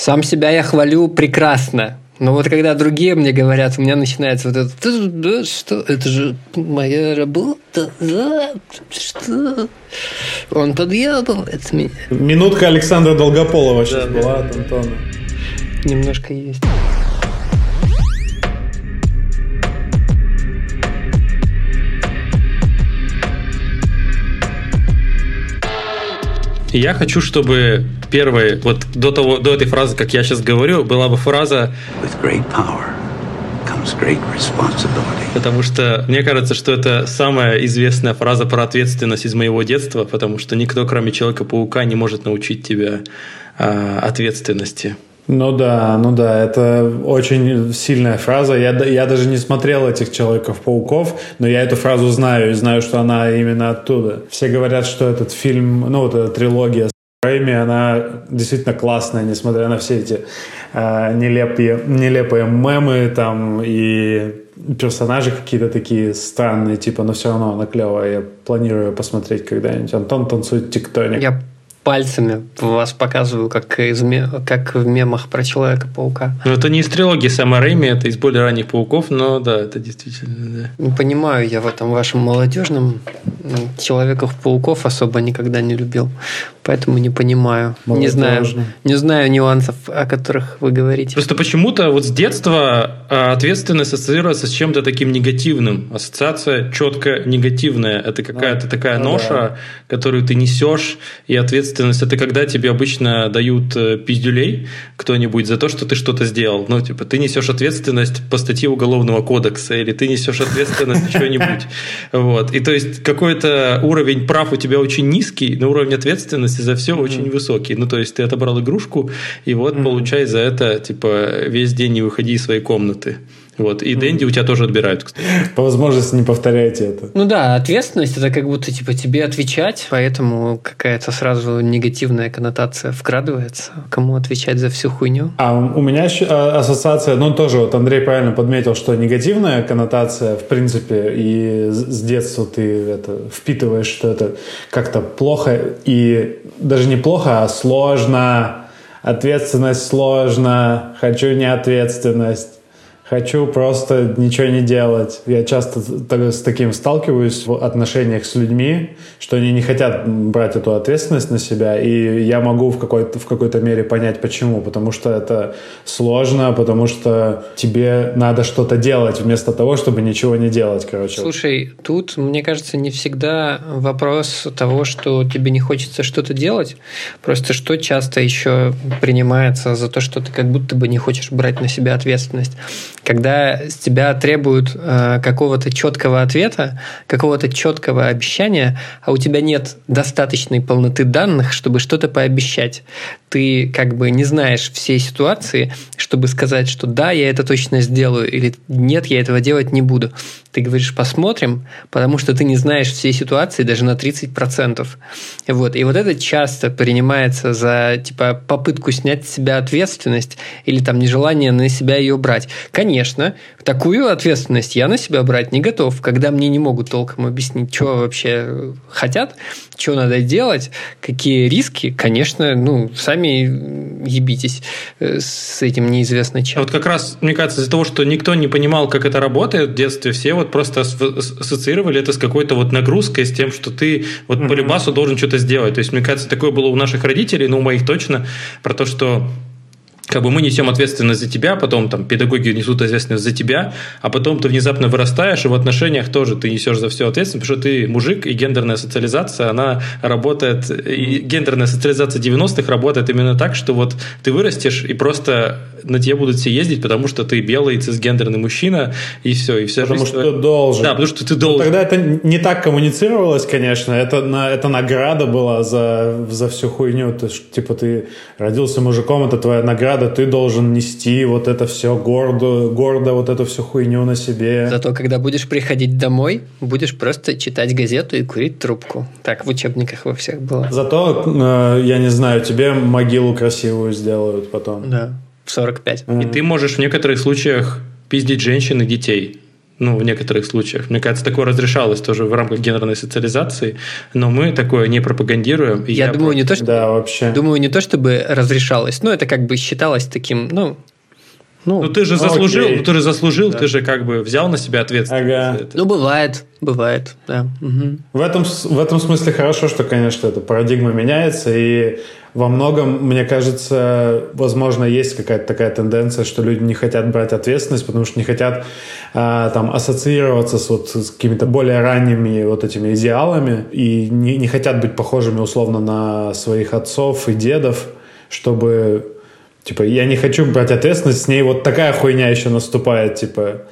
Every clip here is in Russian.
Сам себя я хвалю прекрасно. Но вот когда другие мне говорят, у меня начинается вот это, да, что, это же моя работа, да, что? Он подъебывает меня. Минутка Александра Долгополова сейчас да, была от Антона. Немножко есть. я хочу, чтобы первой, вот до, того, до этой фразы, как я сейчас говорю, была бы фраза With great power comes great responsibility. Потому что мне кажется, что это самая известная фраза про ответственность из моего детства, потому что никто, кроме Человека-паука, не может научить тебя э, ответственности. Ну да, ну да, это очень сильная фраза. Я, я даже не смотрел этих Человеков-пауков, но я эту фразу знаю и знаю, что она именно оттуда. Все говорят, что этот фильм, ну вот эта трилогия Рэйми, она действительно классная, несмотря на все эти э, нелепые, нелепые мемы там и персонажи какие-то такие странные, типа, но все равно она клевая. Я планирую посмотреть когда-нибудь. Антон танцует тиктоник. Я пальцами вас показываю, как, из, как в мемах про Человека-паука. Ну, это не из трилогии Сэма Рэйми, это из более ранних пауков, но да, это действительно, да. Не понимаю я в этом вашем молодежном Человеков-пауков особо никогда не любил, поэтому не понимаю. Не знаю, не знаю нюансов, о которых вы говорите. Просто почему-то вот с детства а, ответственность ассоциируется с чем-то таким негативным. Ассоциация четко негативная. Это какая-то ну, такая ну, ноша, да. которую ты несешь, и ответственность это когда тебе обычно дают э, пиздюлей кто-нибудь за то, что ты что-то сделал. Ну, типа, ты несешь ответственность по статье Уголовного кодекса, или ты несешь ответственность что-нибудь. Вот. И то есть какой-то уровень прав у тебя очень низкий, но уровень ответственности за все очень высокий. Ну, то есть ты отобрал игрушку, и вот получай за это, типа, весь день не выходи из своей комнаты. Вот. И Дэнди у тебя тоже отбирают, кстати. По возможности не повторяйте это. Ну да, ответственность это как будто типа тебе отвечать, поэтому какая-то сразу негативная коннотация вкрадывается. Кому отвечать за всю хуйню? А у меня а, ассоциация, ну тоже вот Андрей правильно подметил, что негативная коннотация, в принципе, и с детства ты это впитываешь, что это как-то плохо и даже не плохо, а сложно. Ответственность сложно, хочу неответственность Хочу просто ничего не делать. Я часто с таким сталкиваюсь в отношениях с людьми, что они не хотят брать эту ответственность на себя, и я могу в какой-то, в какой-то мере понять, почему. Потому что это сложно, потому что тебе надо что-то делать вместо того, чтобы ничего не делать, короче. Слушай, тут, мне кажется, не всегда вопрос того, что тебе не хочется что-то делать, просто что часто еще принимается за то, что ты как будто бы не хочешь брать на себя ответственность когда с тебя требуют э, какого-то четкого ответа, какого-то четкого обещания, а у тебя нет достаточной полноты данных, чтобы что-то пообещать. Ты как бы не знаешь всей ситуации, чтобы сказать, что да, я это точно сделаю, или нет, я этого делать не буду. Ты говоришь, посмотрим, потому что ты не знаешь всей ситуации даже на 30%. Вот. И вот это часто принимается за типа, попытку снять с себя ответственность или там нежелание на себя ее брать. Конечно, такую ответственность я на себя брать не готов, когда мне не могут толком объяснить, что вообще хотят, что надо делать, какие риски, конечно, ну, сами ебитесь э, с этим неизвестно чем. А вот как раз, мне кажется, из-за того, что никто не понимал, как это работает в детстве, все вот просто ассоциировали это с какой-то вот нагрузкой, с тем, что ты вот mm-hmm. по любасу должен что-то сделать. То есть, мне кажется, такое было у наших родителей, ну, у моих точно, про то, что как бы мы несем ответственность за тебя, потом там педагоги несут ответственность за тебя, а потом ты внезапно вырастаешь, и в отношениях тоже ты несешь за все ответственность, потому что ты мужик, и гендерная социализация, она работает, и гендерная социализация 90-х работает именно так, что вот ты вырастешь, и просто на тебе будут все ездить, потому что ты белый цисгендерный мужчина, и все, и вся Потому жизнь... что ты должен. Да, потому что ты должен. Но тогда это не так коммуницировалось, конечно, это, на, это награда была за, за всю хуйню, то, типа ты родился мужиком, это твоя награда, надо, ты должен нести вот это все гордо, гордо вот эту всю хуйню на себе. Зато когда будешь приходить домой, будешь просто читать газету и курить трубку. Так в учебниках во всех было. Зато, э, я не знаю, тебе могилу красивую сделают потом. Да, в 45. Mm. И ты можешь в некоторых случаях пиздить женщин и детей ну, в некоторых случаях. Мне кажется, такое разрешалось тоже в рамках гендерной социализации, но мы такое не пропагандируем. Я, я думаю, не то, что... Да, вообще. Думаю, не то, чтобы разрешалось, но это как бы считалось таким, ну, ну, ну ты же заслужил, ну, ты же заслужил, да. ты же как бы взял на себя ответственность. Ага. За это. Ну, бывает, бывает, да. Угу. В, этом, в этом смысле хорошо, что, конечно, эта парадигма меняется, и во многом, мне кажется, возможно, есть какая-то такая тенденция, что люди не хотят брать ответственность, потому что не хотят а, там ассоциироваться с, вот, с какими-то более ранними вот этими идеалами и не, не хотят быть похожими условно на своих отцов и дедов, чтобы Типа, я не хочу брать ответственность, с ней вот такая хуйня еще наступает, типа...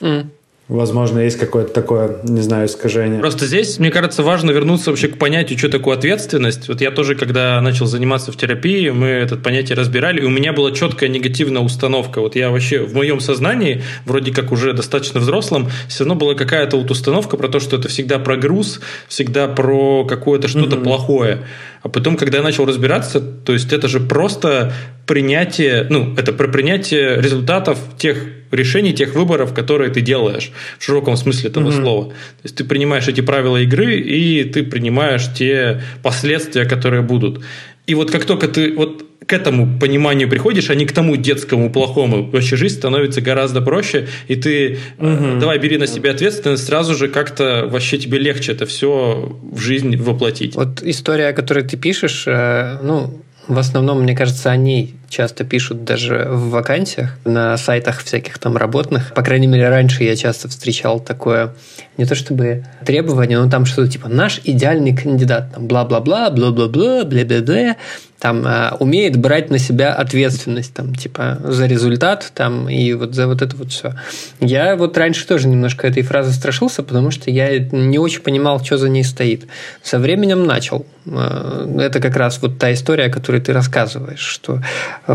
Mm. Возможно, есть какое-то такое, не знаю, искажение. Просто здесь, мне кажется, важно вернуться вообще к понятию, что такое ответственность. Вот я тоже, когда начал заниматься в терапии, мы это понятие разбирали, и у меня была четкая негативная установка. Вот я вообще в моем сознании, вроде как уже достаточно взрослым, все равно была какая-то вот установка про то, что это всегда про груз, всегда про какое-то что-то mm-hmm. плохое. А потом, когда я начал разбираться, то есть это же просто принятие, ну, это про принятие результатов тех решений, тех выборов, которые ты делаешь в широком смысле этого mm-hmm. слова. То есть ты принимаешь эти правила игры, и ты принимаешь те последствия, которые будут. И вот как только ты вот к этому пониманию приходишь, а не к тому детскому плохому, вообще жизнь становится гораздо проще, и ты угу. давай бери на себя ответственность, сразу же как-то вообще тебе легче это все в жизнь воплотить. Вот история, о которой ты пишешь, э, ну, в основном, мне кажется, о ней часто пишут даже в вакансиях на сайтах всяких там работных. По крайней мере, раньше я часто встречал такое, не то чтобы требование, но там что-то типа «наш идеальный кандидат», там бла-бла-бла, бла-бла-бла, бла-бла-бла, там э, умеет брать на себя ответственность, там типа за результат, там и вот за вот это вот все. Я вот раньше тоже немножко этой фразы страшился, потому что я не очень понимал, что за ней стоит. Со временем начал. Э, это как раз вот та история, о которой ты рассказываешь, что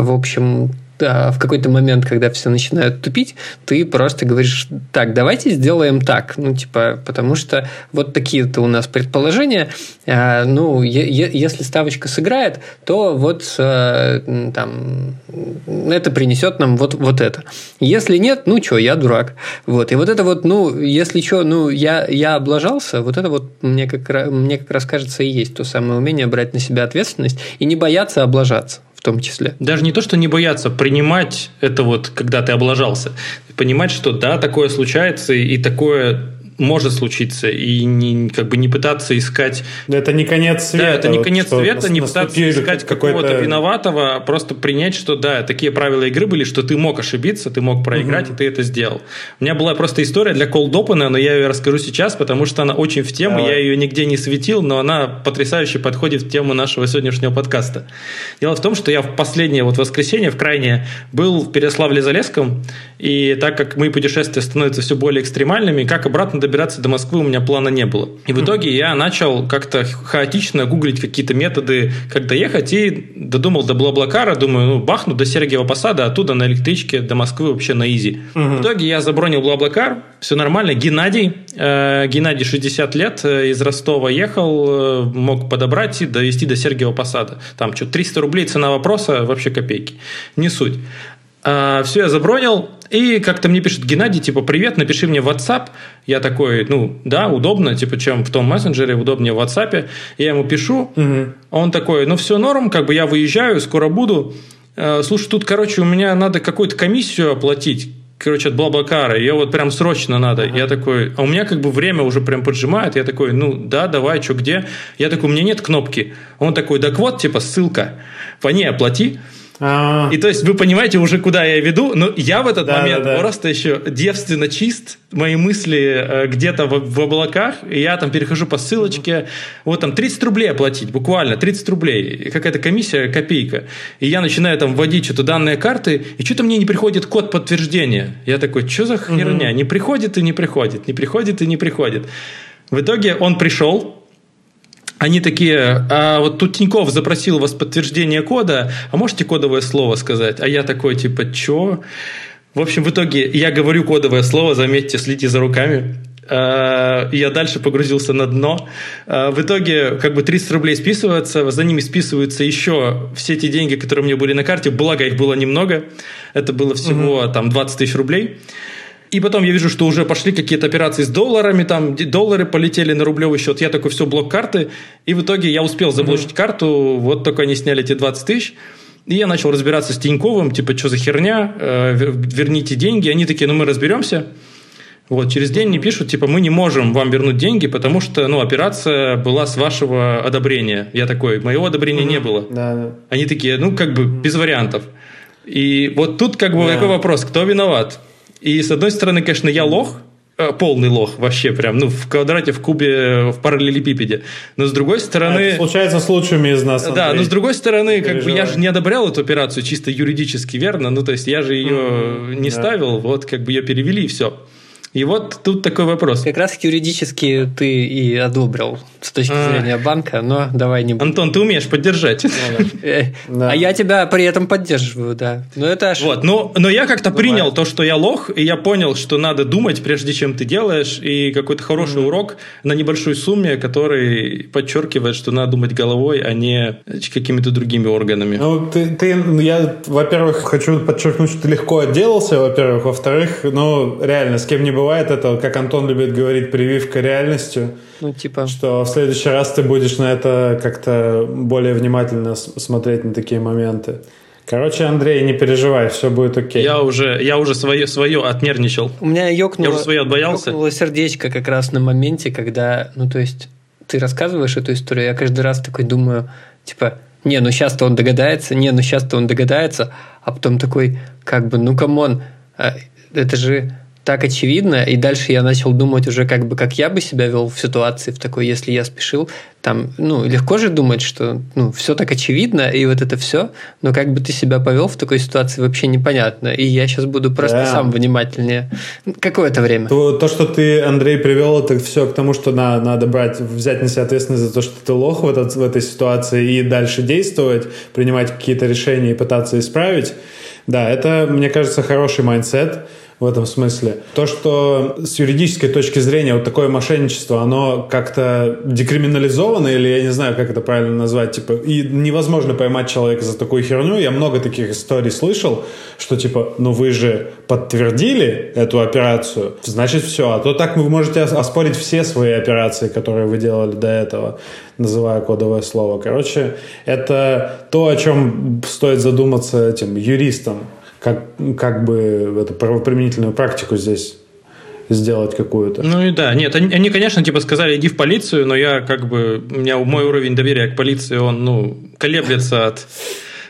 в общем, в какой-то момент, когда все начинают тупить, ты просто говоришь, так, давайте сделаем так. Ну, типа, потому что вот такие-то у нас предположения. А, ну, если ставочка сыграет, то вот а, там это принесет нам вот, вот это. Если нет, ну что, я дурак. Вот. И вот это вот, ну, если что, ну, я, я облажался, вот это вот мне как, мне как раз кажется и есть то самое умение брать на себя ответственность и не бояться облажаться том числе. Даже не то, что не бояться, принимать это вот, когда ты облажался. Понимать, что да, такое случается, и такое может случиться, и не, как бы не пытаться искать... Это не конец света. Да, это не конец вот, света, не пытаться искать какого-то виноватого, а просто принять, что да, такие правила игры были, что ты мог ошибиться, ты мог проиграть, угу. и ты это сделал. У меня была просто история для Open, но я ее расскажу сейчас, потому что она очень в тему, Давай. я ее нигде не светил, но она потрясающе подходит в тему нашего сегодняшнего подкаста. Дело в том, что я в последнее вот воскресенье, в крайнее, был в Переславле-Залесском, и так как мои путешествия становятся все более экстремальными, как обратно добираться до Москвы у меня плана не было. И в итоге я начал как-то хаотично гуглить какие-то методы, как доехать, и додумал до Блаблакара, думаю, ну, бахну до Сергиева Посада, оттуда на электричке до Москвы вообще на изи. Угу. В итоге я забронил Блаблакар, все нормально. Геннадий, э, Геннадий 60 лет, э, из Ростова ехал, э, мог подобрать и довести до Сергиева Посада. Там что, 300 рублей цена вопроса, вообще копейки. Не суть. А, все, я забронил, и как-то мне пишет Геннадий, типа, привет, напиши мне в WhatsApp. Я такой, ну, да, удобно, типа, чем в том мессенджере, удобнее в WhatsApp. Я ему пишу, угу. он такой, ну, все норм, как бы я выезжаю, скоро буду. А, слушай, тут, короче, у меня надо какую-то комиссию оплатить короче, от Блаблакара, ее вот прям срочно надо. Я такой, а у меня как бы время уже прям поджимает, я такой, ну да, давай, что где? Я такой, у меня нет кнопки. Он такой, так вот, типа, ссылка, по ней оплати. А-а-а. И то есть вы понимаете уже, куда я веду, но я в этот да, момент да, да. просто еще девственно чист, мои мысли э, где-то в, в облаках, и я там перехожу по ссылочке, вот там 30 рублей оплатить, буквально 30 рублей, какая-то комиссия, копейка. И я начинаю там вводить что-то данные карты, и что-то мне не приходит код подтверждения. Я такой, что за херня? Не приходит и не приходит, не приходит и не приходит. В итоге он пришел, они такие, а вот тут Тиньков запросил у вас подтверждение кода, а можете кодовое слово сказать? А я такой, типа, чё? В общем, в итоге я говорю кодовое слово, заметьте, следите за руками. А, я дальше погрузился на дно. А, в итоге как бы 30 рублей списываются, за ними списываются еще все те деньги, которые у меня были на карте, благо их было немного. Это было всего угу. там 20 тысяч рублей. И потом я вижу, что уже пошли какие-то операции с долларами, там доллары полетели на рублевый счет. Я такой, все, блок карты. И в итоге я успел заблочить mm-hmm. карту, вот только они сняли эти 20 тысяч. И я начал разбираться с Тиньковым, типа, что за херня, э, верните деньги. Они такие, ну мы разберемся. Вот, через день мне пишут, типа, мы не можем вам вернуть деньги, потому что, ну, операция была с вашего одобрения. Я такой, моего одобрения mm-hmm. не было. Да, да. Они такие, ну, как бы, без вариантов. И вот тут, как бы, да. такой вопрос, кто виноват? И, с одной стороны, конечно, я лох, э, полный лох вообще прям, ну, в квадрате, в кубе, в параллелепипеде. Но с другой стороны... Это случается с лучшими из нас, Андрей. Да, но с другой стороны, как бы я же не одобрял эту операцию чисто юридически, верно? Ну, то есть я же ее mm-hmm. не да. ставил, вот как бы ее перевели и все. И вот тут такой вопрос. Как раз юридически ты и одобрил с точки а. зрения банка, но давай не будем. Антон, ты умеешь поддержать. Э, а я тебя при этом поддерживаю, да. Но это ошибка. Вот, но, но я как-то принял то, что я лох, и я понял, что надо думать, прежде чем ты делаешь, и какой-то хороший урок на небольшой сумме, который подчеркивает, что надо думать головой, а не какими-то другими органами. Ну, ты, ты я, во-первых, хочу подчеркнуть, что ты легко отделался, во-первых. Во-вторых, ну, реально, с кем не бывает это, как Антон любит говорить, прививка реальностью. Ну, типа... Что в следующий раз ты будешь на это как-то более внимательно смотреть на такие моменты. Короче, Андрей, не переживай, все будет окей. Я уже, я уже свое, свое отнервничал. У меня ёкнуло, я уже свое отбоялся. ёкнуло сердечко как раз на моменте, когда, ну, то есть, ты рассказываешь эту историю, я каждый раз такой думаю, типа, не, ну сейчас-то он догадается, не, ну сейчас-то он догадается, а потом такой, как бы, ну, come on, а, это же так очевидно, и дальше я начал думать уже как бы, как я бы себя вел в ситуации в такой, если я спешил, там, ну, легко же думать, что, ну, все так очевидно, и вот это все, но как бы ты себя повел в такой ситуации вообще непонятно, и я сейчас буду просто да. сам внимательнее какое-то время. То, то, что ты, Андрей, привел, это все к тому, что на, надо брать, взять на себя ответственность за то, что ты лох в, этот, в этой ситуации, и дальше действовать, принимать какие-то решения и пытаться исправить. Да, это, мне кажется, хороший mindset в этом смысле. То, что с юридической точки зрения вот такое мошенничество, оно как-то декриминализовано, или я не знаю, как это правильно назвать, типа, и невозможно поймать человека за такую херню. Я много таких историй слышал, что типа, ну вы же подтвердили эту операцию, значит все. А то так вы можете оспорить все свои операции, которые вы делали до этого, называя кодовое слово. Короче, это то, о чем стоит задуматься этим юристам как, как бы эту правоприменительную практику здесь сделать какую-то. Ну и да, нет, они, они, конечно, типа сказали, иди в полицию, но я как бы, у меня мой уровень доверия к полиции, он, ну, колеблется от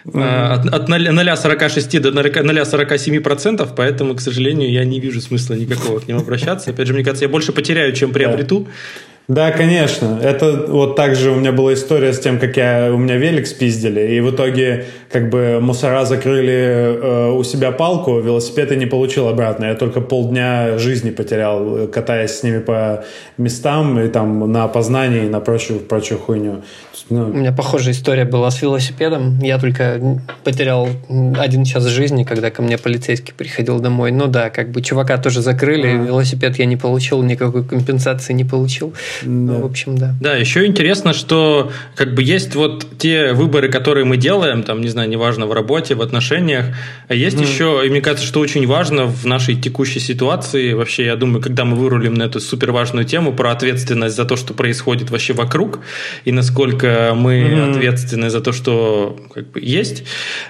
от, от 0,46 до 0,47%, поэтому, к сожалению, я не вижу смысла никакого к ним обращаться. Опять же, мне кажется, я больше потеряю, чем приобрету. Да, конечно. Это вот так же у меня была история с тем, как я, у меня велик спиздили, и в итоге как бы мусора закрыли э, у себя палку, велосипед я не получил обратно. Я только полдня жизни потерял, катаясь с ними по местам и там на опознании и на прочую, прочую хуйню. Ну... У меня похожая история была с велосипедом. Я только потерял один час жизни, когда ко мне полицейский приходил домой. Ну да, как бы чувака тоже закрыли, а. велосипед я не получил, никакой компенсации не получил. Да. Ну, в общем, да. Да, еще интересно, что как бы есть вот те выборы, которые мы делаем, там, не знаю, неважно, в работе, в отношениях, а есть mm. еще, и мне кажется, что очень важно в нашей текущей ситуации, вообще, я думаю, когда мы вырулим на эту супер важную тему про ответственность за то, что происходит вообще вокруг, и насколько мы mm-hmm. ответственны за то, что как бы есть.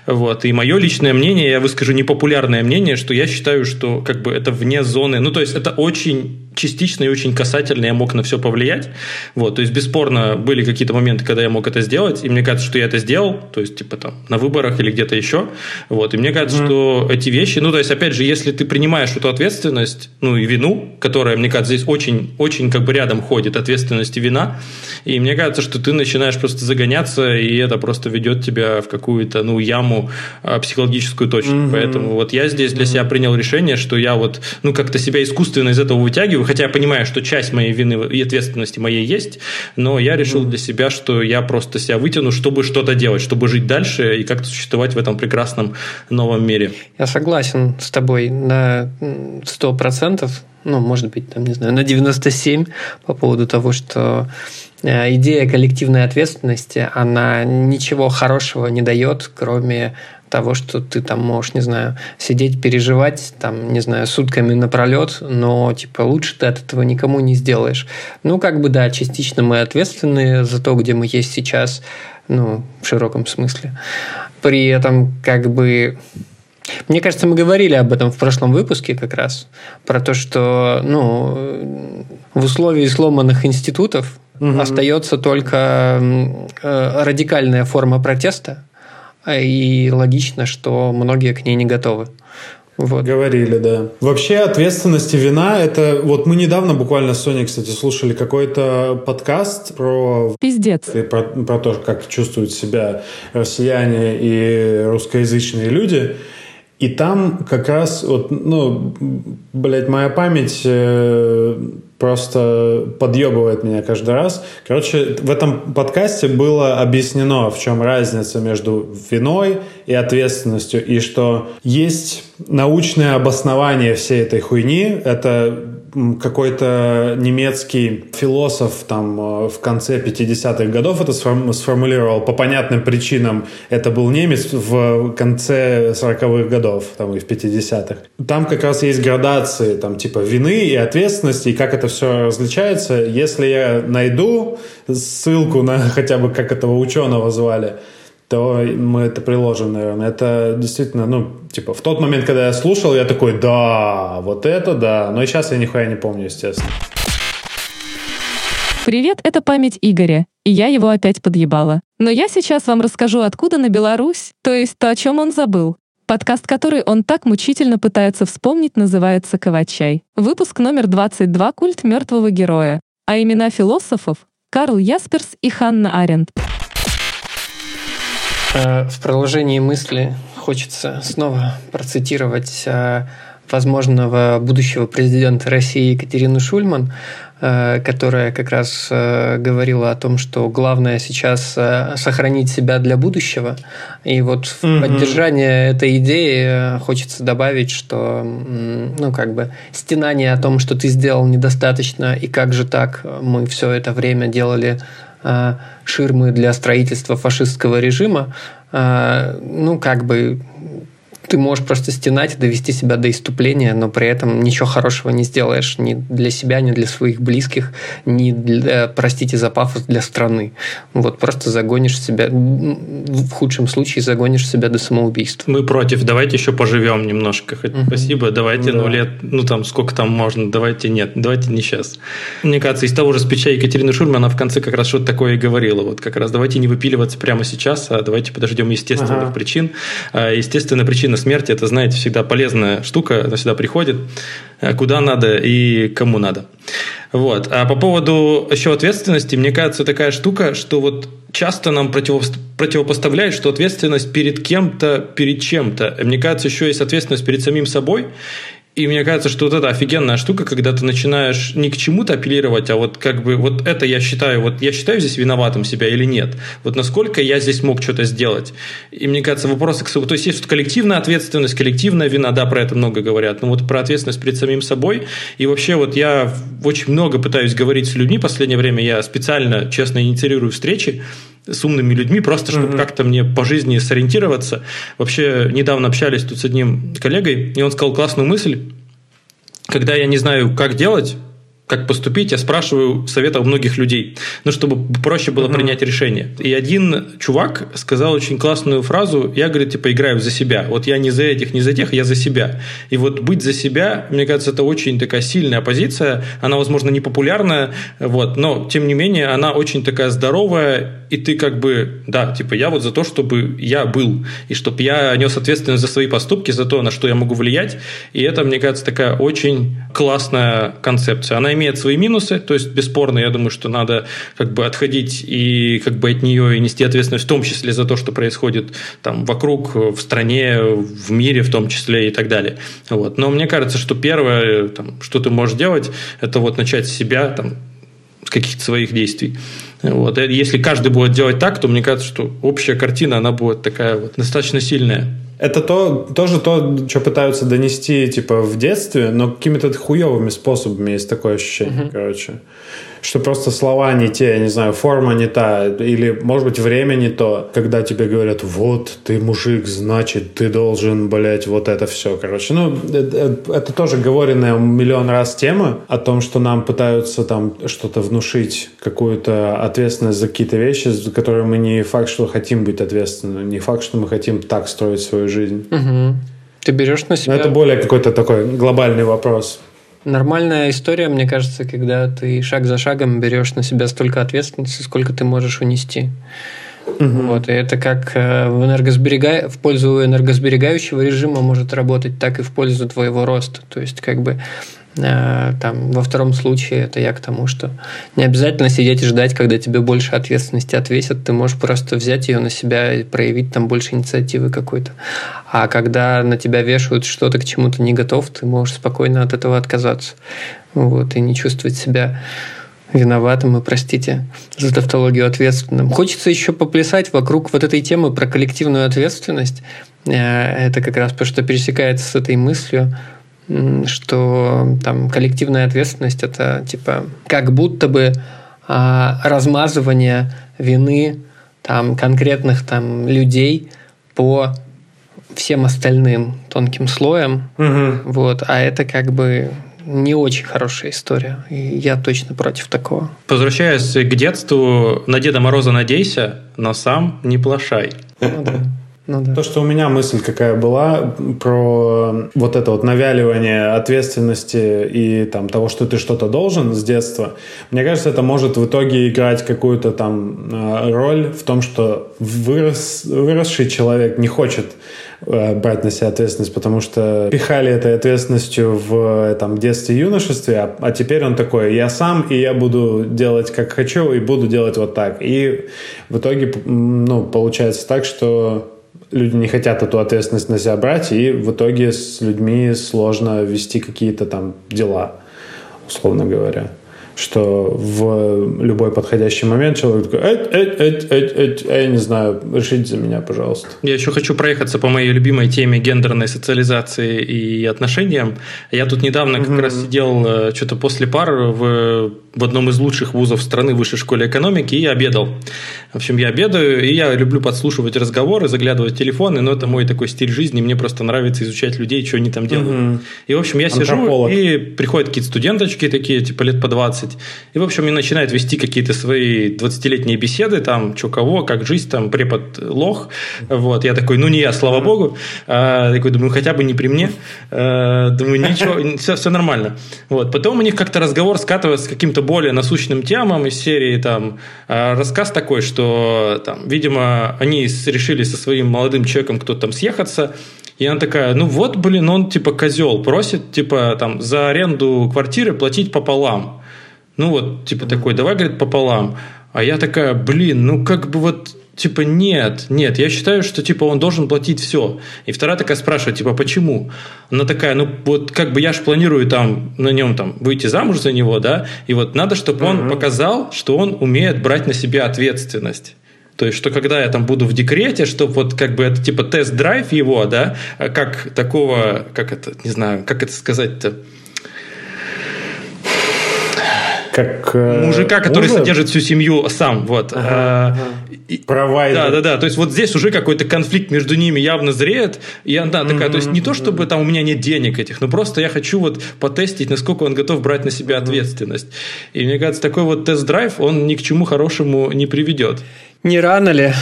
Вот. И мое личное мнение, я выскажу непопулярное мнение, что я считаю, что как бы это вне зоны. Ну, то есть это очень частично и очень касательно я мог на все повлиять. Вот, то есть, бесспорно, были какие-то моменты, когда я мог это сделать, и мне кажется, что я это сделал, то есть, типа, там, на выборах или где-то еще. Вот, и мне кажется, mm. что эти вещи, ну, то есть, опять же, если ты принимаешь эту ответственность, ну, и вину, которая, мне кажется, здесь очень, очень как бы рядом ходит, ответственность и вина, и мне кажется, что ты начинаешь просто загоняться, и это просто ведет тебя в какую-то, ну, яму а, психологическую точку. Mm-hmm. Поэтому вот я здесь для mm-hmm. себя принял решение, что я вот, ну, как-то себя искусственно из этого вытягиваю, хотя я понимаю, что часть моей вины и ответственности моей есть, но я решил для себя, что я просто себя вытяну, чтобы что-то делать, чтобы жить дальше и как-то существовать в этом прекрасном новом мире. Я согласен с тобой на 100%, ну, может быть, там, не знаю, на 97% по поводу того, что э, идея коллективной ответственности, она ничего хорошего не дает, кроме того, что ты там можешь, не знаю, сидеть, переживать, там, не знаю, сутками напролет, но, типа, лучше ты от этого никому не сделаешь. Ну, как бы, да, частично мы ответственны за то, где мы есть сейчас, ну, в широком смысле. При этом, как бы, мне кажется, мы говорили об этом в прошлом выпуске как раз, про то, что ну, в условии сломанных институтов угу. остается только э, радикальная форма протеста, и логично, что многие к ней не готовы. Вот. Говорили, да. Вообще ответственность и вина это вот мы недавно буквально с Соней, кстати, слушали какой-то подкаст про пиздец про, про то, как чувствуют себя россияне и русскоязычные люди. И там как раз, вот, ну, блядь, моя память э, просто подъебывает меня каждый раз. Короче, в этом подкасте было объяснено, в чем разница между виной и ответственностью, и что есть научное обоснование всей этой хуйни. Это какой-то немецкий философ там э, в конце 50-х годов это сформулировал по понятным причинам. Это был немец в конце 40-х годов, там и в 50-х. Там как раз есть градации, там типа вины и ответственности, и как это все различается. Если я найду ссылку на хотя бы как этого ученого звали, то мы это приложим, наверное. Это действительно, ну, типа, в тот момент, когда я слушал, я такой, да, вот это да. Но и сейчас я нихуя не помню, естественно. Привет, это память Игоря, и я его опять подъебала. Но я сейчас вам расскажу, откуда на Беларусь, то есть то, о чем он забыл. Подкаст, который он так мучительно пытается вспомнить, называется «Ковачай». Выпуск номер 22 «Культ мертвого героя». А имена философов – Карл Ясперс и Ханна Аренд. Э, в продолжении мысли хочется снова процитировать э, возможного будущего президента России Екатерину Шульман, э, которая как раз говорила о том, что главное сейчас сохранить себя для будущего. И вот в mm поддержание этой идеи хочется добавить, что ну, как бы стенание о том, что ты сделал недостаточно, и как же так мы все это время делали ширмы для строительства фашистского режима, э, ну, как бы ты можешь просто стенать и довести себя до иступления, но при этом ничего хорошего не сделаешь ни для себя, ни для своих близких, ни для, простите за пафос, для страны. Вот просто загонишь себя, в худшем случае загонишь себя до самоубийства. Мы против, давайте еще поживем немножко. Хоть угу. Спасибо, давайте, да. ну лет, ну там сколько там можно, давайте нет, давайте не сейчас. Мне кажется, из того же спича Екатерины Шульман, она в конце как раз что-то такое и говорила. Вот как раз давайте не выпиливаться прямо сейчас, а давайте подождем естественных ага. причин. А, естественная причина причина смерти, это, знаете, всегда полезная штука, она всегда приходит, э, куда надо и кому надо. Вот. А по поводу еще ответственности, мне кажется, такая штука, что вот часто нам противопоставляют, что ответственность перед кем-то, перед чем-то. Мне кажется, еще есть ответственность перед самим собой. И мне кажется, что вот это офигенная штука, когда ты начинаешь не к чему-то апеллировать, а вот как бы вот это я считаю, вот я считаю здесь виноватым себя или нет. Вот насколько я здесь мог что-то сделать. И мне кажется, вопросы к То есть есть вот коллективная ответственность, коллективная вина, да, про это много говорят, но вот про ответственность перед самим собой. И вообще вот я очень много пытаюсь говорить с людьми в последнее время, я специально, честно, инициирую встречи, с умными людьми, просто чтобы mm-hmm. как-то мне по жизни сориентироваться. Вообще, недавно общались тут с одним коллегой, и он сказал классную мысль. Когда я не знаю, как делать, как поступить, я спрашиваю совета у многих людей, ну, чтобы проще было uh-huh. принять решение. И один чувак сказал очень классную фразу, я, говорит, типа, играю за себя. Вот я не за этих, не за тех, я за себя. И вот быть за себя, мне кажется, это очень такая сильная позиция, она, возможно, не популярная, вот, но, тем не менее, она очень такая здоровая, и ты как бы, да, типа, я вот за то, чтобы я был, и чтобы я нес ответственность за свои поступки, за то, на что я могу влиять, и это, мне кажется, такая очень классная концепция. Она имеет свои минусы, то есть бесспорно, я думаю, что надо как бы отходить и как бы от нее и нести ответственность в том числе за то, что происходит там вокруг, в стране, в мире в том числе и так далее. Вот. Но мне кажется, что первое, там, что ты можешь делать, это вот начать с себя, там, с каких-то своих действий. Вот. Если каждый будет делать так, то мне кажется, что общая картина, она будет такая вот достаточно сильная. Это то, тоже то, что пытаются донести, типа, в детстве, но какими-то хуевыми способами есть такое ощущение, uh-huh. короче. Что просто слова не те, я не знаю, форма не та, или, может быть, время не то, когда тебе говорят, вот, ты мужик, значит, ты должен, блять, вот это все, короче. Ну, это, э, это тоже говоренная миллион раз тема о том, что нам пытаются там что-то внушить, какую-то ответственность за какие-то вещи, за которые мы не факт, что хотим быть ответственны, не факт, что мы хотим так строить свою жизнь. Угу. Ты берешь на себя... Но это более какой-то такой глобальный вопрос. Нормальная история, мне кажется, когда ты шаг за шагом берешь на себя столько ответственности, сколько ты можешь унести. Угу. Вот, и это как э, в, энергосберега... в пользу энергосберегающего режима может работать, так и в пользу твоего роста. То есть, как бы там, во втором случае это я к тому, что не обязательно сидеть и ждать, когда тебе больше ответственности отвесят. Ты можешь просто взять ее на себя и проявить там больше инициативы какой-то. А когда на тебя вешают что-то, к чему то не готов, ты можешь спокойно от этого отказаться. Вот, и не чувствовать себя виноватым и, простите за тавтологию, ответственным. Хочется еще поплясать вокруг вот этой темы про коллективную ответственность. Э, это как раз потому что пересекается с этой мыслью что там коллективная ответственность это типа как будто бы а, размазывание вины там конкретных там людей по всем остальным тонким слоям, угу. вот, а это как бы не очень хорошая история. И я точно против такого. Возвращаясь к детству, на Деда Мороза надейся, но сам не плашай. Ну, да. Ну, да. То, что у меня мысль какая была про вот это вот навяливание ответственности и там того, что ты что-то должен с детства, мне кажется, это может в итоге играть какую-то там э, роль в том, что вырос, выросший человек не хочет э, брать на себя ответственность, потому что пихали этой ответственностью в там, детстве и юношестве, а, а теперь он такой, я сам, и я буду делать как хочу, и буду делать вот так. И в итоге ну, получается так, что люди не хотят эту ответственность на себя брать, и в итоге с людьми сложно вести какие-то там дела, условно говоря что в любой подходящий момент человек такой, эть, эть, эть, эть, эть, я не знаю, решите за меня, пожалуйста. Я еще хочу проехаться по моей любимой теме гендерной социализации и отношениям. Я тут недавно как mm-hmm. раз сидел э, что-то после пар в, в одном из лучших вузов страны высшей школы экономики и обедал. В общем, я обедаю, и я люблю подслушивать разговоры, заглядывать в телефоны, но это мой такой стиль жизни, мне просто нравится изучать людей, что они там делают. Mm-hmm. И, в общем, я Антрополог. сижу, и приходят какие-то студенточки такие, типа лет по 20, 20. И, в общем, мне начинает вести какие-то свои 20-летние беседы, там, что кого, как жизнь, там, препод лох. Вот, я такой, ну, не я, слава богу. А, такой, думаю, хотя бы не при мне. А, думаю, ничего, все, все нормально. Вот, потом у них как-то разговор скатывается с каким-то более насущным темам из серии, там, а, рассказ такой, что, там, видимо, они решили со своим молодым человеком кто-то там съехаться, и она такая, ну вот, блин, он типа козел, просит типа там за аренду квартиры платить пополам. Ну вот, типа такой, давай, говорит, пополам. А я такая, блин, ну как бы вот, типа, нет, нет, я считаю, что, типа, он должен платить все. И вторая такая спрашивает, типа, почему? Она такая, ну, вот как бы я же планирую там на нем там выйти замуж за него, да, и вот надо, чтобы он показал, что он умеет брать на себя ответственность. То есть, что когда я там буду в декрете, что вот как бы это типа тест-драйв его, да, как такого, как это, не знаю, как это сказать-то, как э, мужика, который мужа? содержит всю семью сам, вот. Ага, ага. Провайдер. Да, да, да. То есть вот здесь уже какой-то конфликт между ними явно зреет, и она такая, mm-hmm. то есть не то чтобы там у меня нет денег этих, но просто я хочу вот потестить, насколько он готов брать на себя ответственность. И мне кажется, такой вот тест-драйв, он ни к чему хорошему не приведет. Не рано ли?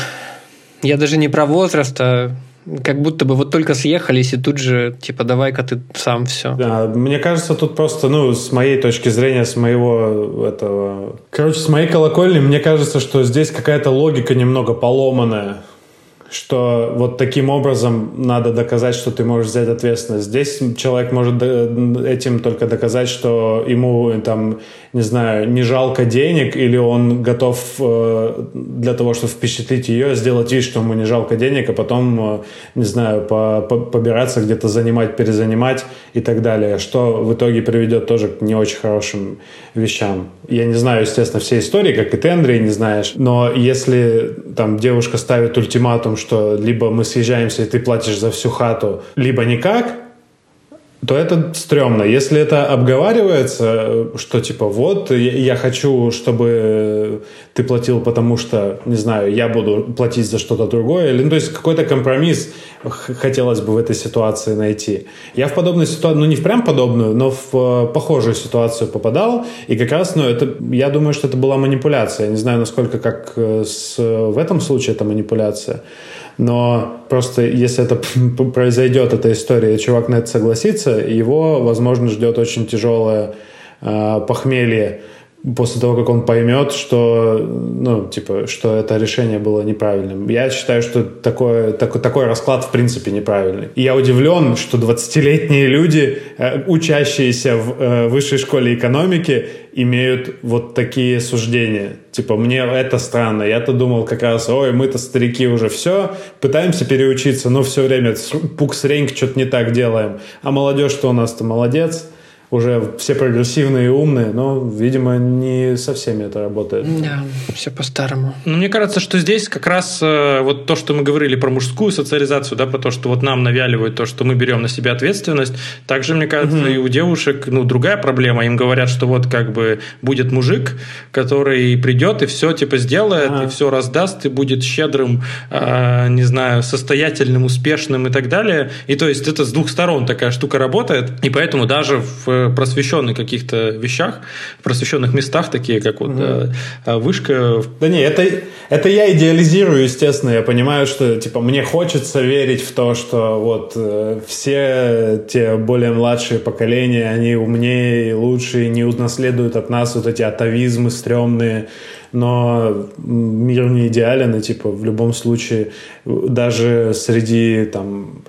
Я даже не про возраст, а как будто бы вот только съехались, и тут же, типа, давай-ка ты сам все. Да, мне кажется, тут просто, ну, с моей точки зрения, с моего этого... Короче, с моей колокольни, мне кажется, что здесь какая-то логика немного поломанная что вот таким образом надо доказать, что ты можешь взять ответственность. Здесь человек может этим только доказать, что ему там не знаю, не жалко денег, или он готов э, для того, чтобы впечатлить ее, сделать вид, что ему не жалко денег, а потом, э, не знаю, по по побираться где-то занимать, перезанимать и так далее, что в итоге приведет тоже к не очень хорошим вещам. Я не знаю, естественно, все истории, как и ты, Андрей, не знаешь, но если там девушка ставит ультиматум, что либо мы съезжаемся, и ты платишь за всю хату, либо никак, то это стрёмно. Если это обговаривается, что типа вот я хочу, чтобы ты платил, потому что, не знаю, я буду платить за что-то другое, или, ну, то есть какой-то компромисс хотелось бы в этой ситуации найти. Я в подобной ситуации, ну не в прям подобную, но в э, похожую ситуацию попадал, и как раз, ну это, я думаю, что это была манипуляция. Я не знаю, насколько как э, с, в этом случае это манипуляция. Но просто если это произойдет, эта история, и чувак на это согласится, его, возможно, ждет очень тяжелое э, похмелье после того, как он поймет, что, ну, типа, что это решение было неправильным. Я считаю, что такой, такой, такой расклад в принципе неправильный. И я удивлен, что 20-летние люди, э, учащиеся в э, высшей школе экономики, имеют вот такие суждения. Типа, мне это странно. Я-то думал как раз, ой, мы-то старики уже все, пытаемся переучиться, но все время пукс-ренг что-то не так делаем. А молодежь-то у нас-то молодец уже все прогрессивные и умные, но, видимо, не со всеми это работает. Да, все по-старому. Ну, мне кажется, что здесь как раз э, вот то, что мы говорили про мужскую социализацию, да, про то, что вот нам навяливают то, что мы берем на себя ответственность, также, мне кажется, угу. и у девушек, ну, другая проблема. Им говорят, что вот как бы будет мужик, который придет и все типа сделает, ага. и все раздаст, и будет щедрым, э, не знаю, состоятельным, успешным и так далее. И то есть это с двух сторон такая штука работает, и поэтому даже в просвещенных каких-то вещах, просвещенных местах, такие как вот да, вышка. Да не, это, это я идеализирую, естественно. Я понимаю, что типа мне хочется верить в то, что вот э, все те более младшие поколения, они умнее и лучше, и не унаследуют от нас вот эти атовизмы стрёмные, но мир не идеален, и типа в любом случае даже среди там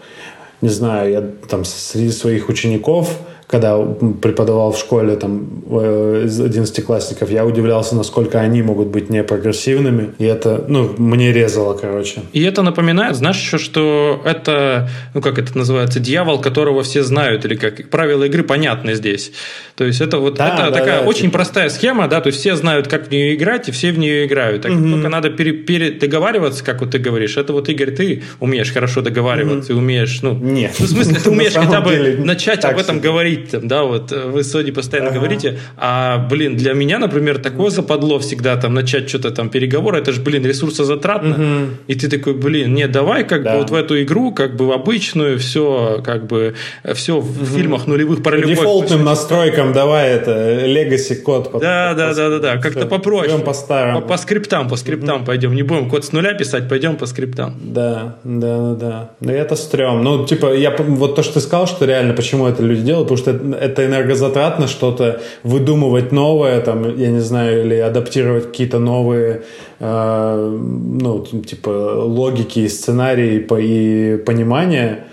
не знаю, я там среди своих учеников когда преподавал в школе там э, из одиннадцатиклассников, я удивлялся, насколько они могут быть непрогрессивными. И это, ну, мне резало, короче. И это напоминает, знаешь, еще, что это, ну, как это называется, дьявол, которого все знают, или как правила игры понятны здесь. То есть это вот да, это да, такая да, очень типа... простая схема, да, то есть все знают, как в нее играть, и все в нее играют. Так, угу. Только надо пере, пере, договариваться, как вот ты говоришь. Это вот, Игорь, ты умеешь хорошо договариваться, угу. и умеешь, ну, Нет. Ну, в смысле, ты умеешь хотя бы начать об этом говорить говорить, там, да, вот э, вы с Соди постоянно ага. говорите, а, блин, для меня, например, такое западло всегда там начать что-то там переговоры, это же, блин, ресурсозатратно, угу. и ты такой, блин, не, давай как да. бы вот в эту игру, как бы в обычную, все, как бы, все в угу. фильмах нулевых про любовь. Дефолтным настройкам давай это, legacy код. Да, да, да, да, да, как-то попроще. Пойдем по старому. По, по скриптам, по скриптам угу. пойдем, не будем код с нуля писать, пойдем по скриптам. Да, да, да, да. Но это стрём. Ну, типа, я вот то, что ты сказал, что реально, почему это люди делают, потому что это, это энерго энергозатратно что-то выдумывать новое, там, я не знаю, или адаптировать какие-то новые, э, ну, типа, логики и сценарии и понимания,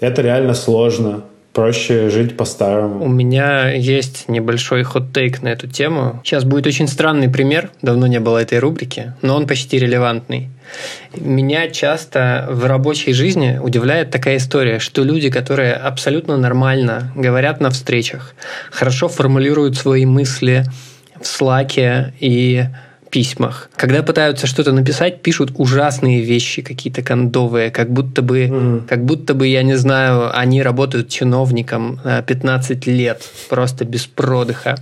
это реально сложно проще жить по-старому. У меня есть небольшой хот-тейк на эту тему. Сейчас будет очень странный пример. Давно не было этой рубрики, но он почти релевантный. Меня часто в рабочей жизни удивляет такая история, что люди, которые абсолютно нормально говорят на встречах, хорошо формулируют свои мысли в слаке и письмах. Когда пытаются что-то написать, пишут ужасные вещи, какие-то кондовые, как будто бы, mm. как будто бы, я не знаю, они работают чиновником 15 лет, просто без продыха.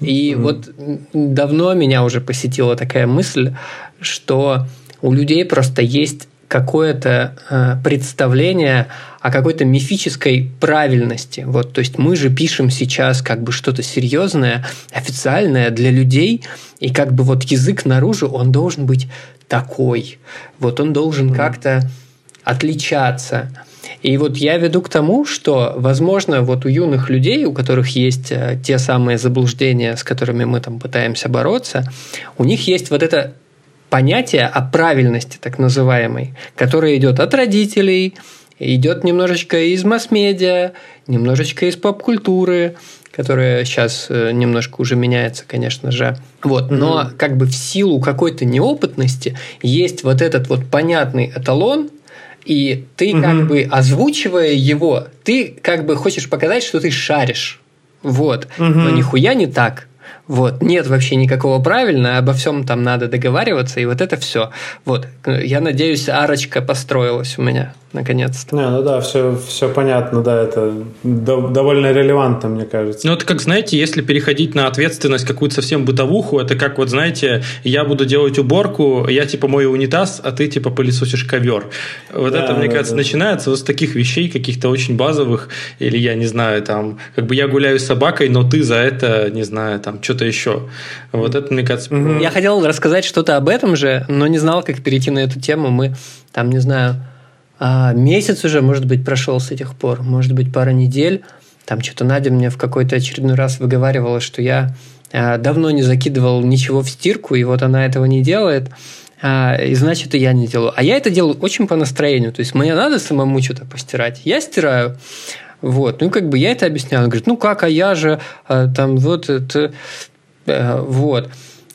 И mm. вот давно меня уже посетила такая мысль, что у людей просто есть какое-то э, представление о какой-то мифической правильности. Вот, то есть мы же пишем сейчас как бы что-то серьезное, официальное для людей, и как бы вот язык наружу, он должен быть такой. Вот он должен mm как-то отличаться. И вот я веду к тому, что, возможно, вот у юных людей, у которых есть э, те самые заблуждения, с которыми мы там пытаемся бороться, у них есть вот это понятие о правильности, так называемой, которое идет от родителей, идет немножечко из масс-медиа, немножечко из поп-культуры, которая сейчас э, немножко уже меняется, конечно же. Вот, но mm-hmm. как бы в силу какой-то неопытности есть вот этот вот понятный эталон, и ты mm-hmm. как бы озвучивая его, ты как бы хочешь показать, что ты шаришь. Вот. Mm-hmm. Но нихуя не так. Вот. Нет вообще никакого правильно, обо всем там надо договариваться, и вот это все. Вот. Я надеюсь, арочка построилась у меня наконец-то. Не, ну да, все, все понятно, да, это довольно релевантно, мне кажется. Ну, это как, знаете, если переходить на ответственность какую-то совсем бытовуху, это как вот, знаете, я буду делать уборку, я типа мою унитаз, а ты типа пылесосишь ковер. Вот да, это, мне да, кажется, да. начинается вот с таких вещей, каких-то очень базовых, или я не знаю, там, как бы я гуляю с собакой, но ты за это, не знаю, там, что-то еще. Вот это, мне кажется... Я хотел рассказать что-то об этом же, но не знал, как перейти на эту тему. Мы там, не знаю, а, месяц уже, может быть, прошел с этих пор, может быть, пара недель. Там что-то Надя мне в какой-то очередной раз выговаривала, что я а, давно не закидывал ничего в стирку, и вот она этого не делает, а, и значит, и я не делаю. А я это делаю очень по настроению. То есть, мне надо самому что-то постирать. Я стираю. Вот. Ну, как бы я это объясняю. Он говорит, ну как, а я же там вот это... Э, вот.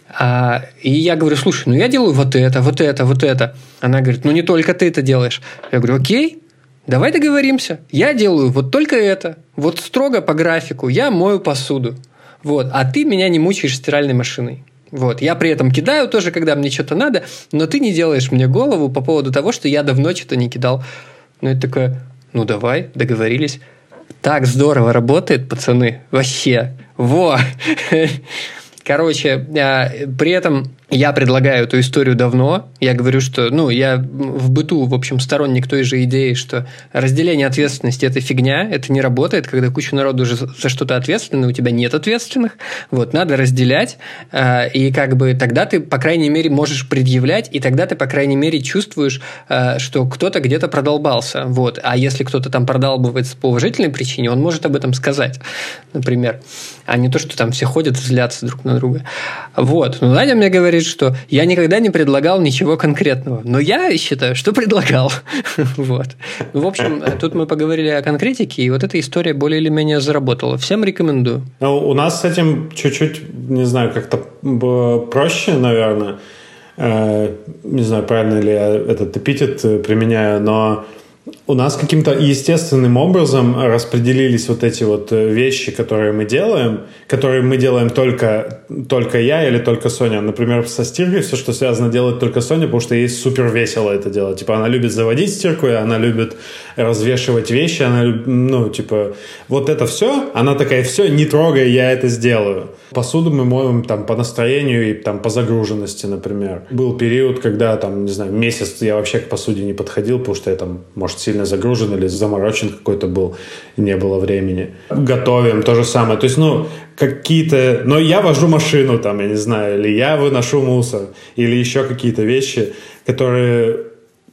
А, и я говорю, слушай, ну я делаю вот это, вот это, вот это. Она говорит, ну не только ты это делаешь. Я говорю, окей, давай договоримся. Я делаю вот только это. Вот строго по графику. Я мою посуду. Вот. А ты меня не мучаешь стиральной машиной. Вот. Я при этом кидаю тоже, когда мне что-то надо, но ты не делаешь мне голову по поводу того, что я давно что-то не кидал. Ну, это такое, ну давай, договорились. Так здорово работает, пацаны. Вообще. Во! Короче, а, при этом я предлагаю эту историю давно. Я говорю, что, ну, я в быту, в общем, сторонник той же идеи, что разделение ответственности – это фигня, это не работает, когда куча народу уже за что-то ответственны, у тебя нет ответственных. Вот, надо разделять, а, и как бы тогда ты, по крайней мере, можешь предъявлять, и тогда ты, по крайней мере, чувствуешь, а, что кто-то где-то продолбался. Вот. А если кто-то там продалбывается по уважительной причине, он может об этом сказать, например. А не то, что там все ходят и злятся друг на друга. Вот. Но Надя мне говорит, говорит, что я никогда не предлагал ничего конкретного. Но я считаю, что предлагал. вот. В общем, тут мы поговорили о конкретике, и вот эта история более или менее заработала. Всем рекомендую. Ну, у нас с этим чуть-чуть, не знаю, как-то проще, наверное. Э, не знаю, правильно ли я этот эпитет применяю, но у нас каким-то естественным образом распределились вот эти вот э, вещи, которые мы делаем, которые мы делаем только, только я или только Соня. Например, со стиркой все, что связано, делает только Соня, потому что ей супер весело это делать. Типа она любит заводить стирку, и она любит развешивать вещи, она, ну, типа, вот это все, она такая, все, не трогай, я это сделаю. Посуду мы моем там по настроению и там по загруженности, например. Был период, когда там, не знаю, месяц я вообще к посуде не подходил, потому что я там, может, сильно загружен или заморочен какой-то был, и не было времени. Готовим, то же самое. То есть, ну, какие-то... Но я вожу машину там, я не знаю, или я выношу мусор, или еще какие-то вещи, которые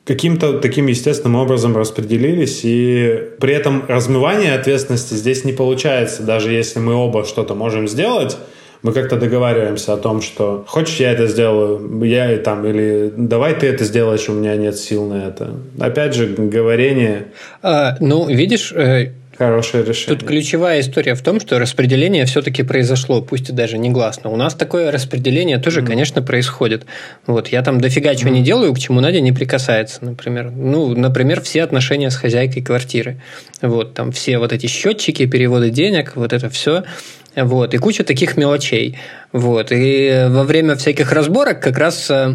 каким-то таким естественным образом распределились, и при этом размывание ответственности здесь не получается, даже если мы оба что-то можем сделать, мы как-то договариваемся о том, что хочешь я это сделаю, я и там, или давай ты это сделаешь, у меня нет сил на это. Опять же, говорение. А, ну, видишь, э, Хорошее решение. Тут ключевая история в том, что распределение все-таки произошло, пусть и даже негласно. У нас такое распределение тоже, mm. конечно, происходит. Вот я там дофига чего mm. не делаю, к чему Надя не прикасается, например. Ну, например, все отношения с хозяйкой квартиры. Вот там все вот эти счетчики, переводы денег, вот это все. Вот, и куча таких мелочей. Вот, и во время всяких разборок как раз э,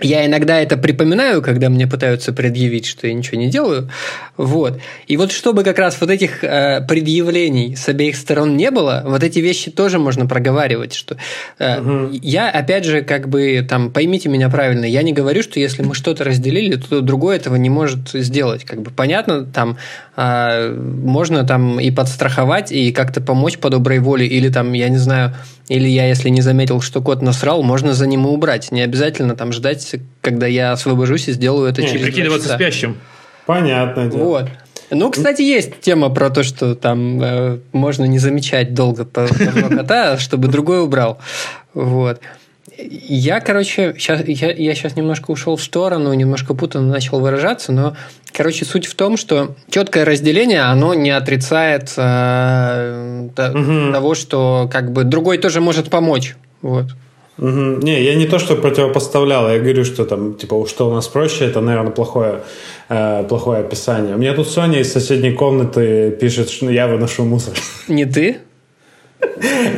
я иногда это припоминаю, когда мне пытаются предъявить, что я ничего не делаю. Вот. И вот чтобы как раз вот этих э, предъявлений с обеих сторон не было, вот эти вещи тоже можно проговаривать. Что, э, угу. Я, опять же, как бы, там, поймите меня правильно, я не говорю, что если мы что-то разделили, то другой этого не может сделать. Как бы понятно, там, э, можно там и подстраховать, и как-то помочь по доброй воле, или там, я не знаю, или я, если не заметил, что кот насрал, можно за ним и убрать. Не обязательно там ждать, когда я освобожусь и сделаю это не, через прикидываться спящим. Понятно. Дело. Вот. Ну, кстати, есть тема про то, что там э, можно не замечать долго по кота, чтобы другой убрал. Вот. Я, короче, сейчас, я, я сейчас немножко ушел в сторону, немножко путанно начал выражаться, но, короче, суть в том, что четкое разделение, оно не отрицает э, угу. того, что как бы другой тоже может помочь. Вот. Угу. Не, я не то, что противопоставлял, я говорю, что там, типа, что у нас проще, это, наверное, плохое, э, плохое описание. У меня тут Соня из соседней комнаты пишет, что я выношу мусор. Не ты?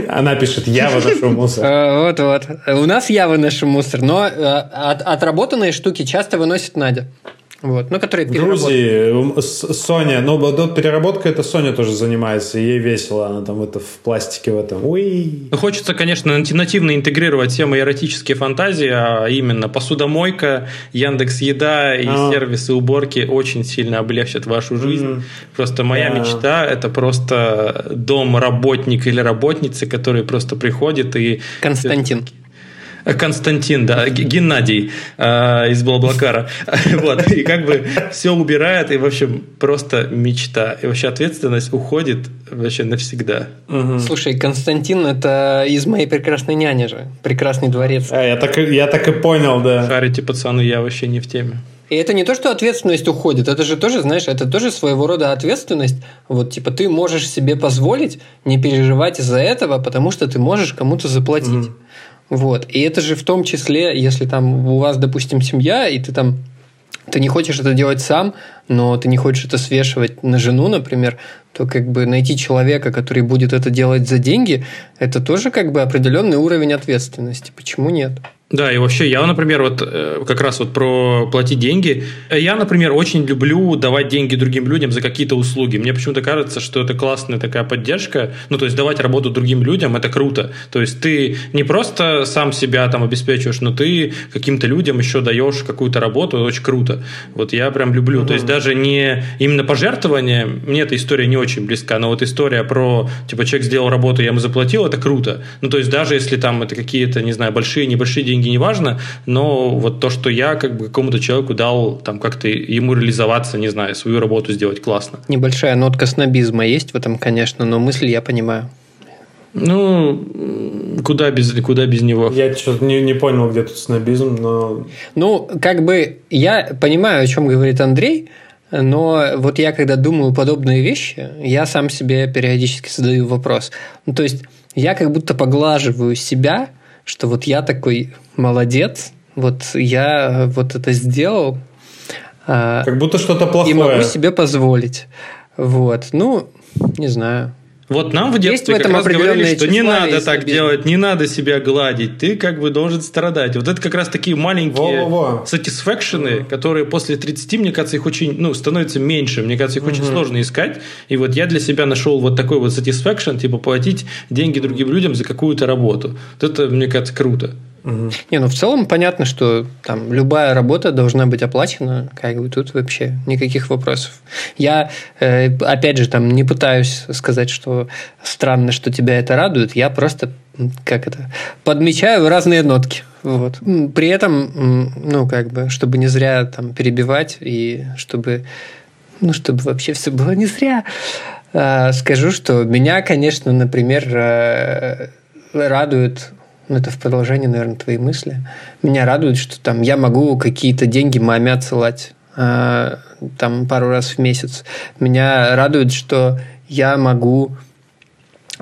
Она пишет, я выношу мусор. Вот-вот. У нас я выношу мусор, но э, от, отработанные штуки часто выносит Надя. Вот, ну, которые В Грузии Соня, ну, вот переработка это Соня тоже занимается, ей весело, она там это в пластике в этом. Уи. Хочется, конечно, нативно интегрировать все мои эротические фантазии, а именно посудомойка, Яндекс Еда и а. сервисы уборки очень сильно облегчат вашу жизнь. Mm-hmm. Просто моя yeah. мечта это просто дом работник или работницы, который просто приходит и... Константин. Константин, да, Геннадий э, из Блаблакара. вот, и как бы все убирает, и, в общем, просто мечта. И вообще ответственность уходит вообще навсегда. Угу. Слушай, Константин это из моей прекрасной няни же, прекрасный дворец. А, я, так, я так и понял, да. Шарите, пацаны, я вообще не в теме. И это не то, что ответственность уходит, это же тоже, знаешь, это тоже своего рода ответственность. Вот, типа, ты можешь себе позволить не переживать из-за этого, потому что ты можешь кому-то заплатить. Mm. Вот. И это же в том числе, если там у вас, допустим, семья, и ты там ты не хочешь это делать сам, но ты не хочешь это свешивать на жену, например, то как бы найти человека, который будет это делать за деньги, это тоже как бы определенный уровень ответственности. Почему нет? Да, и вообще я, например, вот э, как раз вот про платить деньги. Я, например, очень люблю давать деньги другим людям за какие-то услуги. Мне почему-то кажется, что это классная такая поддержка. Ну, то есть давать работу другим людям – это круто. То есть ты не просто сам себя там обеспечиваешь, но ты каким-то людям еще даешь какую-то работу, это очень круто. Вот я прям люблю. Угу. То есть даже не именно пожертвование, мне эта история не очень близка, но вот история про, типа, человек сделал работу, я ему заплатил, это круто. Ну, то есть даже если там это какие-то, не знаю, большие, небольшие деньги, деньги не важно, но вот то, что я как бы какому-то человеку дал там как-то ему реализоваться, не знаю, свою работу сделать классно. Небольшая нотка снобизма есть в этом, конечно, но мысль я понимаю. Ну, куда без, куда без него? Я что-то не, не понял, где тут снобизм, но... Ну, как бы я понимаю, о чем говорит Андрей, но вот я, когда думаю подобные вещи, я сам себе периодически задаю вопрос. Ну, то есть я как будто поглаживаю себя – что вот я такой молодец, вот я вот это сделал. А, как будто что-то плохое. И могу себе позволить. Вот. Ну, не знаю. Вот нам в детстве Есть в как раз говорили, что не надо так себе... делать, не надо себя гладить, ты как бы должен страдать. Вот это как раз такие маленькие Во-во-во. satisfaction, которые после 30, мне кажется, их очень, ну, становится меньше, мне кажется, их очень сложно искать. И вот я для себя нашел вот такой вот satisfaction, типа платить деньги другим людям за какую-то работу. Вот это, мне кажется, круто. Угу. Не, ну в целом понятно, что там любая работа должна быть оплачена, как бы тут вообще никаких вопросов. Я, э, опять же, там не пытаюсь сказать, что странно, что тебя это радует, я просто, как это, подмечаю разные нотки. Вот. При этом, ну, как бы, чтобы не зря там перебивать и чтобы, ну, чтобы вообще все было не зря, э, скажу, что меня, конечно, например, э, радует ну, это в продолжение, наверное, твоей мысли. Меня радует, что там я могу какие-то деньги маме отсылать э, там пару раз в месяц. Меня радует, что я могу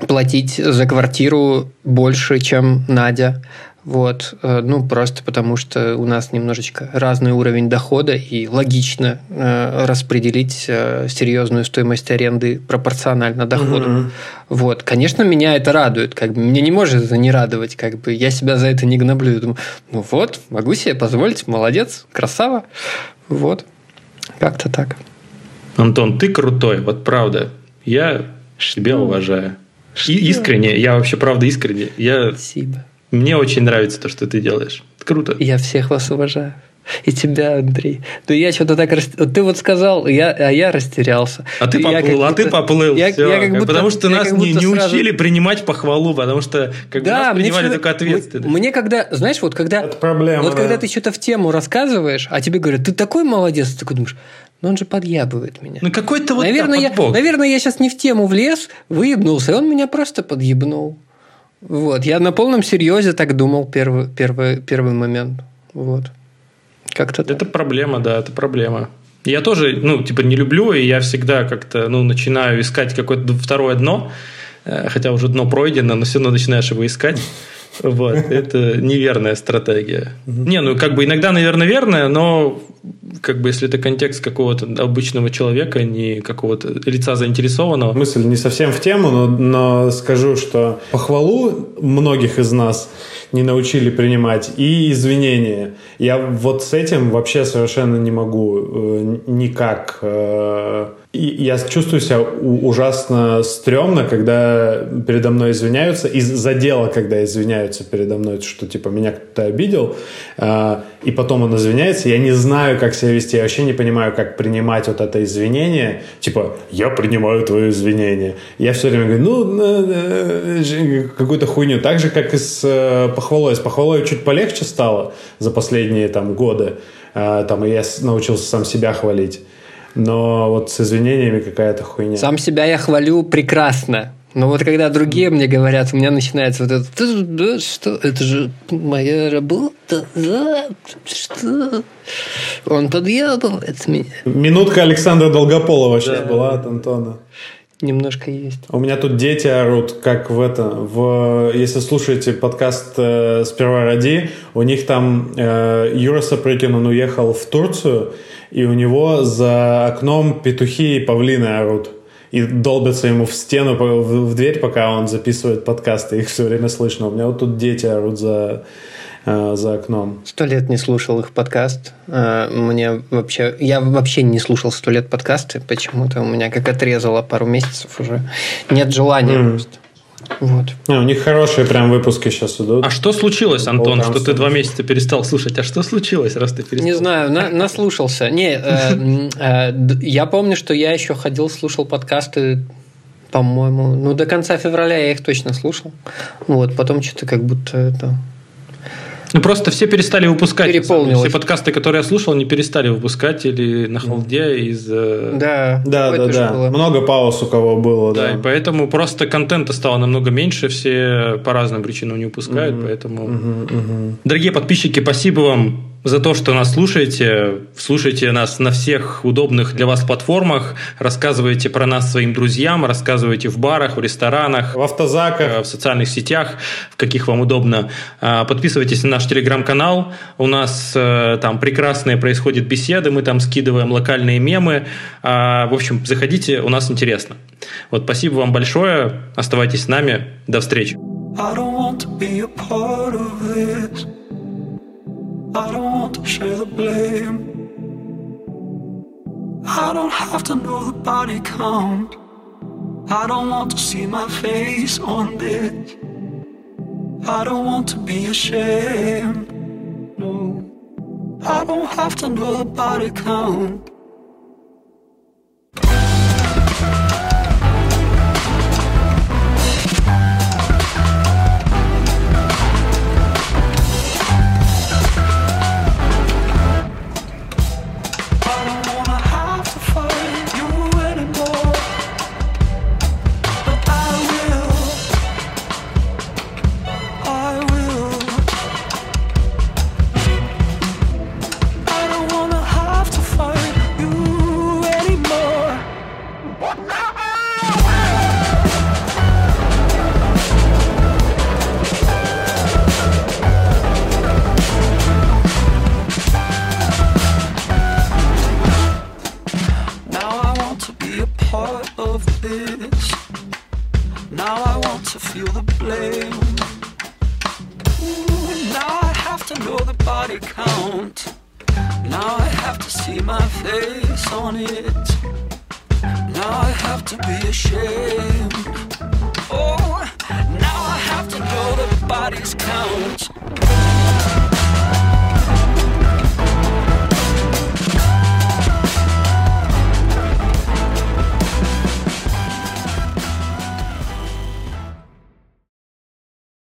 платить за квартиру больше, чем Надя. Вот, э, ну просто потому что у нас немножечко разный уровень дохода и логично э, распределить э, серьезную стоимость аренды пропорционально доходу. Mm-hmm. Вот, конечно, меня это радует, как бы меня не может это не радовать, как бы я себя за это не гноблю, думаю, ну вот, могу себе позволить, молодец, красава, вот, как-то так. Антон, ты крутой, вот правда, я тебя уважаю. И искренне, я вообще правда искренне. Я... Спасибо. Мне очень нравится то, что ты делаешь. Круто. Я всех вас уважаю. И тебя, Андрей. Ну, я что-то так... Рас... Ты вот сказал, я, а я растерялся. А ты поплыл, а будто... ты поплыл. Я, все. Я как будто, потому что нас не, не сразу... учили принимать похвалу, потому что как да, нас принимали все... только ответственность. Мне когда, знаешь, вот когда... Это проблема, Вот да. когда ты что-то в тему рассказываешь, а тебе говорят, ты такой молодец, ты такой думаешь, но он же подъябывает меня. Ну какой-то вот наверное, я, наверное, я сейчас не в тему влез, выебнулся, и он меня просто подъебнул. Вот, я на полном серьезе так думал первый, первый, первый момент. Вот. Как-то Это так. проблема, да, это проблема. Я тоже, ну, типа, не люблю, и я всегда как-то, ну, начинаю искать какое-то второе дно, э, хотя уже дно пройдено, но все равно начинаешь его искать. Вот, это неверная стратегия. Не, ну как бы иногда, наверное, верная, но как бы если это контекст какого-то обычного человека, не какого-то лица заинтересованного. Мысль не совсем в тему, но, но скажу, что похвалу многих из нас не научили принимать и извинения. Я вот с этим вообще совершенно не могу э, никак э, и я чувствую себя ужасно стрёмно, когда передо мной извиняются, из-за дела, когда извиняются передо мной, что типа меня кто-то обидел, э, и потом он извиняется, я не знаю, как себя вести, я вообще не понимаю, как принимать вот это извинение, типа, я принимаю твое извинение. Я все время говорю, ну, какую-то хуйню. Так же, как и с э, похвалой. С похвалой чуть полегче стало за последние там годы, э, там, и я научился сам себя хвалить но вот с извинениями какая-то хуйня. Сам себя я хвалю прекрасно. Но вот когда другие мне говорят, у меня начинается вот это, да, что, это же моя работа, да, что, он подъебывает меня. Минутка Александра Долгополова сейчас да. была от Антона. Немножко есть. У меня тут дети орут, как в это, в, если слушаете подкаст э, «Сперва ради», у них там э, Юра Сапрыкин, он уехал в Турцию, и у него за окном петухи и павлины орут. И долбятся ему в стену, в дверь, пока он записывает подкасты. Их все время слышно. У меня вот тут дети орут за, э, за окном. Сто лет не слушал их подкаст. Э, мне вообще... Я вообще не слушал сто лет подкасты. Почему-то у меня как отрезало пару месяцев уже. Нет желания mm. просто. Вот. А, у них хорошие прям выпуски сейчас идут. А что случилось, Антон, что ты два месяца перестал слушать? А что случилось, раз ты перестал? Не знаю, на, наслушался. Не, э, э, я помню, что я еще ходил, слушал подкасты по-моему, ну, до конца февраля я их точно слушал. Вот, потом что-то как будто это ну, просто все перестали выпускать. Все подкасты, которые я слушал, не перестали выпускать или на холде из... Э, да, да, да, да. Было. Много пауз у кого было, да. Да, и поэтому просто контента стало намного меньше, все по разным причинам не выпускают, угу. поэтому... Угу, угу. Дорогие подписчики, спасибо вам за то, что нас слушаете. Слушайте нас на всех удобных для вас платформах. Рассказывайте про нас своим друзьям. Рассказывайте в барах, в ресторанах. В автозаках. Э, в социальных сетях, в каких вам удобно. Э, подписывайтесь на наш телеграм-канал. У нас э, там прекрасные происходят беседы. Мы там скидываем локальные мемы. В общем, заходите, у нас интересно. Вот спасибо вам большое. Оставайтесь с нами. До встречи. I don't want to be a part of this. I don't want to share the blame. I don't have to know the body count. I don't want to see my face on this. I don't want to be ashamed. No, I don't have to know the body count.